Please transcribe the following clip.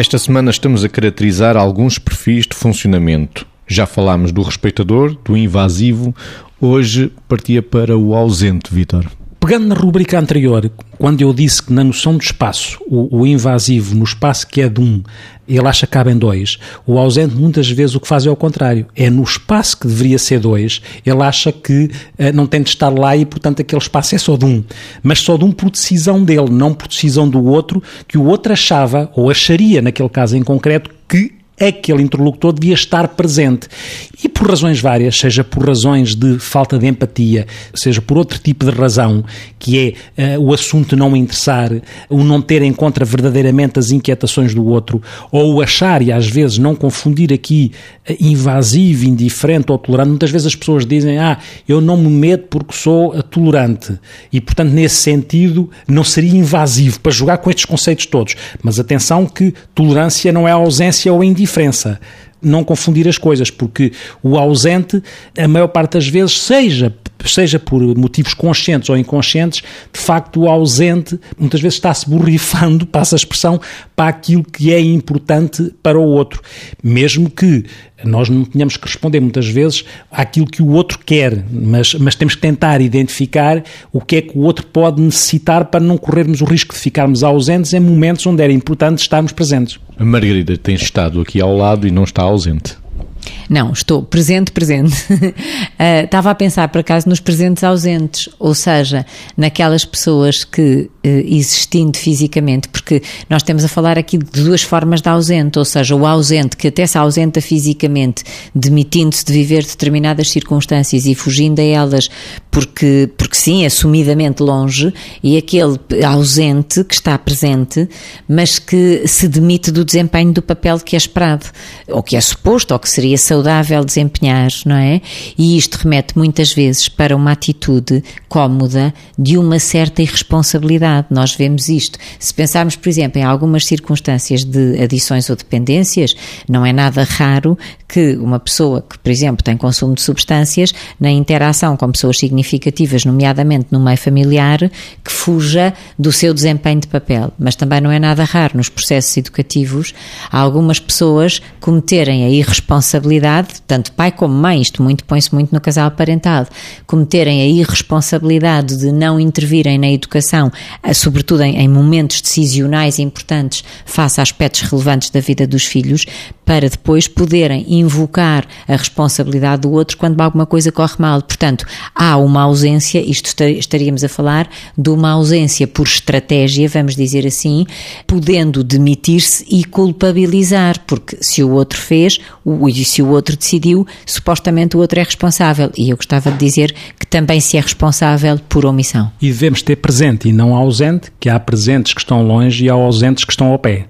Esta semana estamos a caracterizar alguns perfis de funcionamento. Já falámos do respeitador, do invasivo, hoje partia para o ausente, Vitor. Pegando na rubrica anterior, quando eu disse que na noção do espaço, o, o, invasivo no espaço que é de um, ele acha que cabe em dois, o ausente muitas vezes o que faz é o contrário. É no espaço que deveria ser dois, ele acha que uh, não tem de estar lá e, portanto, aquele espaço é só de um. Mas só de um por decisão dele, não por decisão do outro, que o outro achava, ou acharia, naquele caso em concreto, que aquele interlocutor devia estar presente. E por razões várias, seja por razões de falta de empatia, seja por outro tipo de razão, que é uh, o assunto não interessar, o não ter em conta verdadeiramente as inquietações do outro, ou o achar e às vezes não confundir aqui uh, invasivo, indiferente ou tolerante. Muitas vezes as pessoas dizem, ah, eu não me meto porque sou uh, tolerante. E, portanto, nesse sentido, não seria invasivo para jogar com estes conceitos todos. Mas atenção que tolerância não é ausência ou indiferença diferença não confundir as coisas, porque o ausente, a maior parte das vezes, seja seja por motivos conscientes ou inconscientes, de facto o ausente muitas vezes está-se borrifando, passa a expressão, para aquilo que é importante para o outro. Mesmo que nós não tenhamos que responder muitas vezes àquilo que o outro quer, mas, mas temos que tentar identificar o que é que o outro pode necessitar para não corrermos o risco de ficarmos ausentes em momentos onde era importante estarmos presentes. A Margarida tem estado aqui ao lado e não está ausente. Não, estou presente, presente. uh, estava a pensar, por acaso, nos presentes ausentes, ou seja, naquelas pessoas que, uh, existindo fisicamente, porque nós temos a falar aqui de duas formas de ausente, ou seja, o ausente que até se ausenta fisicamente, demitindo-se de viver determinadas circunstâncias e fugindo a elas porque, porque sim, assumidamente longe, e aquele ausente que está presente, mas que se demite do desempenho do papel que é esperado, ou que é suposto, ou que seria saudável saudável desempenhar, não é? E isto remete muitas vezes para uma atitude cómoda de uma certa irresponsabilidade. Nós vemos isto. Se pensarmos, por exemplo, em algumas circunstâncias de adições ou dependências, não é nada raro que uma pessoa que, por exemplo, tem consumo de substâncias, na interação com pessoas significativas, nomeadamente no meio familiar, que fuja do seu desempenho de papel. Mas também não é nada raro nos processos educativos algumas pessoas cometerem a irresponsabilidade tanto pai como mãe, isto muito põe-se muito no casal parental, cometerem a irresponsabilidade de não intervirem na educação, eh, sobretudo em, em momentos decisionais importantes face a aspectos relevantes da vida dos filhos, para depois poderem invocar a responsabilidade do outro quando alguma coisa corre mal. Portanto, há uma ausência, isto estaríamos a falar de uma ausência por estratégia, vamos dizer assim, podendo demitir-se e culpabilizar, porque se o outro fez, e se o outro decidiu, supostamente o outro é responsável. E eu gostava de dizer que também se é responsável por omissão. E devemos ter presente e não ausente, que há presentes que estão longe e há ausentes que estão ao pé.